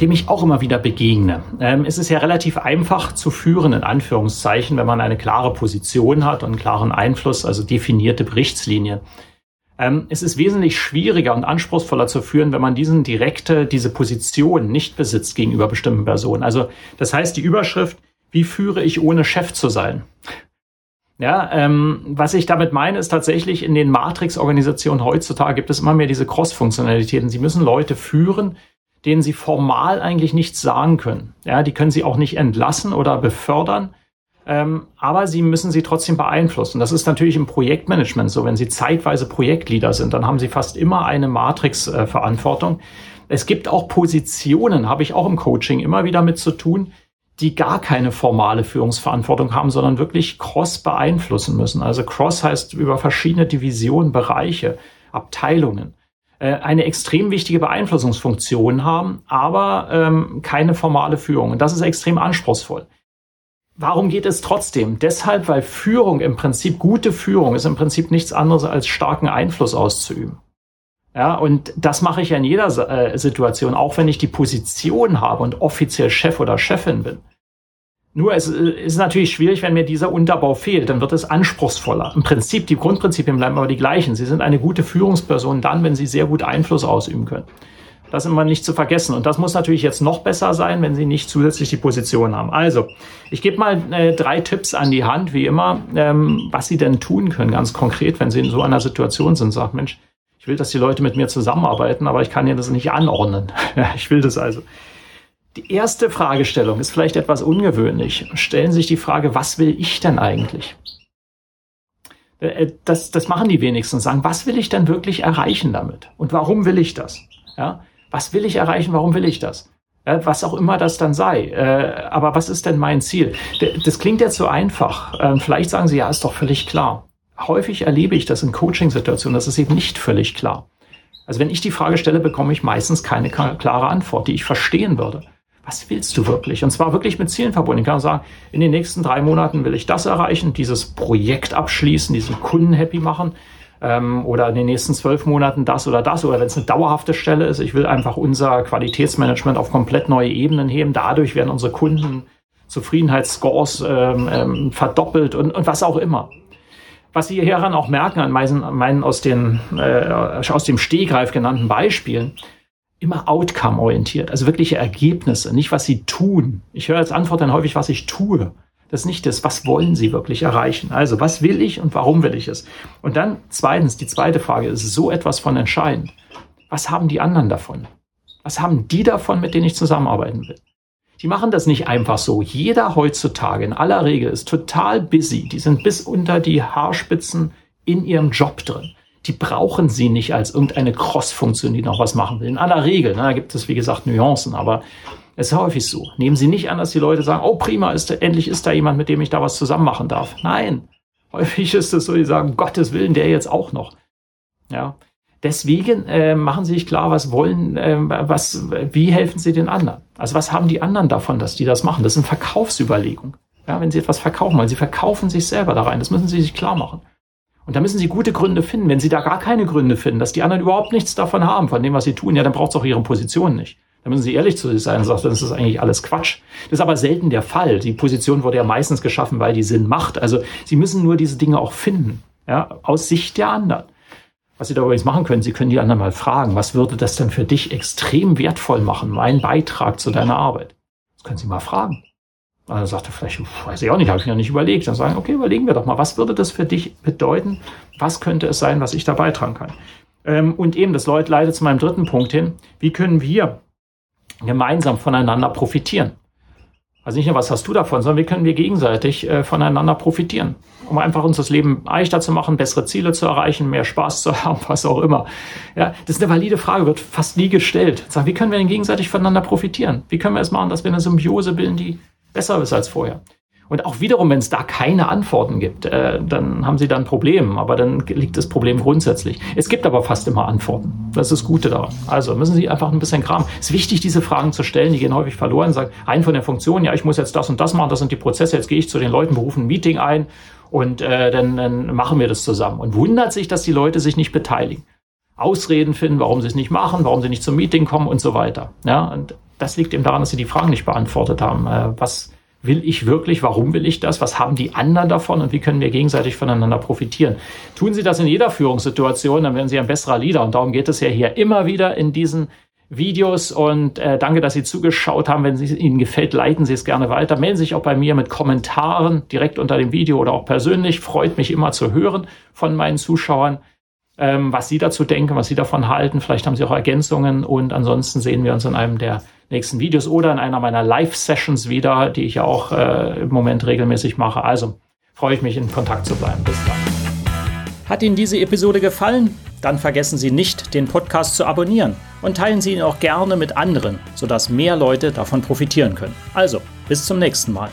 dem ich auch immer wieder begegne. Ähm, es ist ja relativ einfach zu führen, in Anführungszeichen, wenn man eine klare Position hat und einen klaren Einfluss, also definierte Berichtslinien. Ähm, es ist wesentlich schwieriger und anspruchsvoller zu führen, wenn man diesen direkte, diese Position nicht besitzt gegenüber bestimmten Personen. Also das heißt, die Überschrift, wie führe ich ohne Chef zu sein? Ja, ähm, was ich damit meine, ist tatsächlich in den Matrix-Organisationen heutzutage gibt es immer mehr diese Cross-Funktionalitäten. Sie müssen Leute führen, denen sie formal eigentlich nichts sagen können. Ja, die können sie auch nicht entlassen oder befördern, ähm, aber sie müssen sie trotzdem beeinflussen. Das ist natürlich im Projektmanagement so. Wenn sie zeitweise Projektleader sind, dann haben sie fast immer eine Matrix-Verantwortung. Es gibt auch Positionen, habe ich auch im Coaching immer wieder mit zu tun, die gar keine formale Führungsverantwortung haben, sondern wirklich cross beeinflussen müssen. Also cross heißt über verschiedene Divisionen, Bereiche, Abteilungen. Äh, eine extrem wichtige Beeinflussungsfunktion haben, aber ähm, keine formale Führung. Und das ist extrem anspruchsvoll. Warum geht es trotzdem? Deshalb, weil Führung im Prinzip, gute Führung ist im Prinzip nichts anderes als starken Einfluss auszuüben. Ja, und das mache ich ja in jeder äh, Situation, auch wenn ich die Position habe und offiziell Chef oder Chefin bin. Nur es äh, ist natürlich schwierig, wenn mir dieser Unterbau fehlt, dann wird es anspruchsvoller. Im Prinzip, die Grundprinzipien bleiben aber die gleichen. Sie sind eine gute Führungsperson dann, wenn Sie sehr gut Einfluss ausüben können. Das immer nicht zu vergessen. Und das muss natürlich jetzt noch besser sein, wenn Sie nicht zusätzlich die Position haben. Also, ich gebe mal äh, drei Tipps an die Hand, wie immer, ähm, was Sie denn tun können, ganz konkret, wenn Sie in so einer Situation sind. Sagt, Mensch, ich will, dass die Leute mit mir zusammenarbeiten, aber ich kann Ihnen das nicht anordnen. ich will das also. Die erste Fragestellung ist vielleicht etwas ungewöhnlich. Stellen Sie sich die Frage, was will ich denn eigentlich? Äh, äh, das, das machen die wenigsten sagen, was will ich denn wirklich erreichen damit? Und warum will ich das? Ja, was will ich erreichen? Warum will ich das? Ja, was auch immer das dann sei. Äh, aber was ist denn mein Ziel? Das klingt jetzt so einfach. Ähm, vielleicht sagen Sie, ja, ist doch völlig klar. Häufig erlebe ich das in Coaching-Situationen, das ist eben nicht völlig klar. Also wenn ich die Frage stelle, bekomme ich meistens keine klare Antwort, die ich verstehen würde was willst du wirklich? Und zwar wirklich mit Zielen verbunden. Ich kann sagen, in den nächsten drei Monaten will ich das erreichen, dieses Projekt abschließen, diesen Kunden happy machen. Ähm, oder in den nächsten zwölf Monaten das oder das. Oder wenn es eine dauerhafte Stelle ist, ich will einfach unser Qualitätsmanagement auf komplett neue Ebenen heben. Dadurch werden unsere Kunden Zufriedenheitsscores ähm, ähm, verdoppelt und, und was auch immer. Was Sie hieran auch merken an meinen, meinen aus, den, äh, aus dem Stehgreif genannten Beispielen, immer outcome-orientiert, also wirkliche Ergebnisse, nicht was sie tun. Ich höre als Antwort dann häufig, was ich tue. Das ist nicht das, was wollen sie wirklich erreichen. Also, was will ich und warum will ich es? Und dann zweitens, die zweite Frage ist so etwas von entscheidend. Was haben die anderen davon? Was haben die davon, mit denen ich zusammenarbeiten will? Die machen das nicht einfach so. Jeder heutzutage in aller Regel ist total busy. Die sind bis unter die Haarspitzen in ihrem Job drin die brauchen sie nicht als irgendeine Cross-Funktion, die noch was machen will. In aller Regel, ne, da gibt es wie gesagt Nuancen, aber es ist häufig so. Nehmen Sie nicht an, dass die Leute sagen, oh prima, ist, endlich ist da jemand, mit dem ich da was zusammen machen darf. Nein, häufig ist es so, die sagen, Gottes Willen, der jetzt auch noch. Ja, deswegen äh, machen Sie sich klar, was wollen, äh, was, wie helfen Sie den anderen? Also was haben die anderen davon, dass die das machen? Das sind Verkaufsüberlegungen. Ja, wenn Sie etwas verkaufen wollen, Sie verkaufen sich selber da rein. Das müssen Sie sich klar machen. Und da müssen Sie gute Gründe finden. Wenn Sie da gar keine Gründe finden, dass die anderen überhaupt nichts davon haben, von dem, was Sie tun, ja, dann braucht es auch Ihre Position nicht. Da müssen Sie ehrlich zu sich sein und sagen, das ist eigentlich alles Quatsch. Das ist aber selten der Fall. Die Position wurde ja meistens geschaffen, weil die Sinn macht. Also Sie müssen nur diese Dinge auch finden, ja, aus Sicht der anderen. Was Sie da übrigens machen können, Sie können die anderen mal fragen, was würde das denn für dich extrem wertvoll machen, mein Beitrag zu deiner Arbeit? Das können Sie mal fragen. Dann sagte vielleicht, weiß ich auch nicht, habe ich mir nicht überlegt. Dann sagen, okay, überlegen wir doch mal, was würde das für dich bedeuten? Was könnte es sein, was ich da beitragen kann? Ähm, und eben, das leitet zu meinem dritten Punkt hin. Wie können wir gemeinsam voneinander profitieren? Also nicht nur, was hast du davon, sondern wie können wir gegenseitig äh, voneinander profitieren, um einfach uns das Leben leichter zu machen, bessere Ziele zu erreichen, mehr Spaß zu haben, was auch immer. Ja, das ist eine valide Frage, wird fast nie gestellt. Sag, wie können wir denn gegenseitig voneinander profitieren? Wie können wir es machen, dass wir eine Symbiose bilden, die besser ist als vorher? Und auch wiederum, wenn es da keine Antworten gibt, äh, dann haben sie da ein Problem. Aber dann liegt das Problem grundsätzlich. Es gibt aber fast immer Antworten. Das ist das Gute daran. Also müssen Sie einfach ein bisschen kramen. Es ist wichtig, diese Fragen zu stellen. Die gehen häufig verloren. Sagen, ein von der Funktion, ja, ich muss jetzt das und das machen, das sind die Prozesse. Jetzt gehe ich zu den Leuten, berufen ein Meeting ein und äh, dann, dann machen wir das zusammen. Und wundert sich, dass die Leute sich nicht beteiligen. Ausreden finden, warum sie es nicht machen, warum sie nicht zum Meeting kommen und so weiter. Ja, und das liegt eben daran, dass sie die Fragen nicht beantwortet haben. Äh, was will ich wirklich, warum will ich das, was haben die anderen davon und wie können wir gegenseitig voneinander profitieren. Tun Sie das in jeder Führungssituation, dann werden Sie ein besserer Leader und darum geht es ja hier immer wieder in diesen Videos und äh, danke, dass Sie zugeschaut haben. Wenn es Ihnen gefällt, leiten Sie es gerne weiter. Melden Sie sich auch bei mir mit Kommentaren direkt unter dem Video oder auch persönlich. Freut mich immer zu hören von meinen Zuschauern, ähm, was Sie dazu denken, was Sie davon halten. Vielleicht haben Sie auch Ergänzungen und ansonsten sehen wir uns in einem der nächsten Videos oder in einer meiner Live-Sessions wieder, die ich ja auch äh, im Moment regelmäßig mache. Also freue ich mich, in Kontakt zu bleiben. Bis dann. Hat Ihnen diese Episode gefallen? Dann vergessen Sie nicht, den Podcast zu abonnieren und teilen Sie ihn auch gerne mit anderen, sodass mehr Leute davon profitieren können. Also, bis zum nächsten Mal.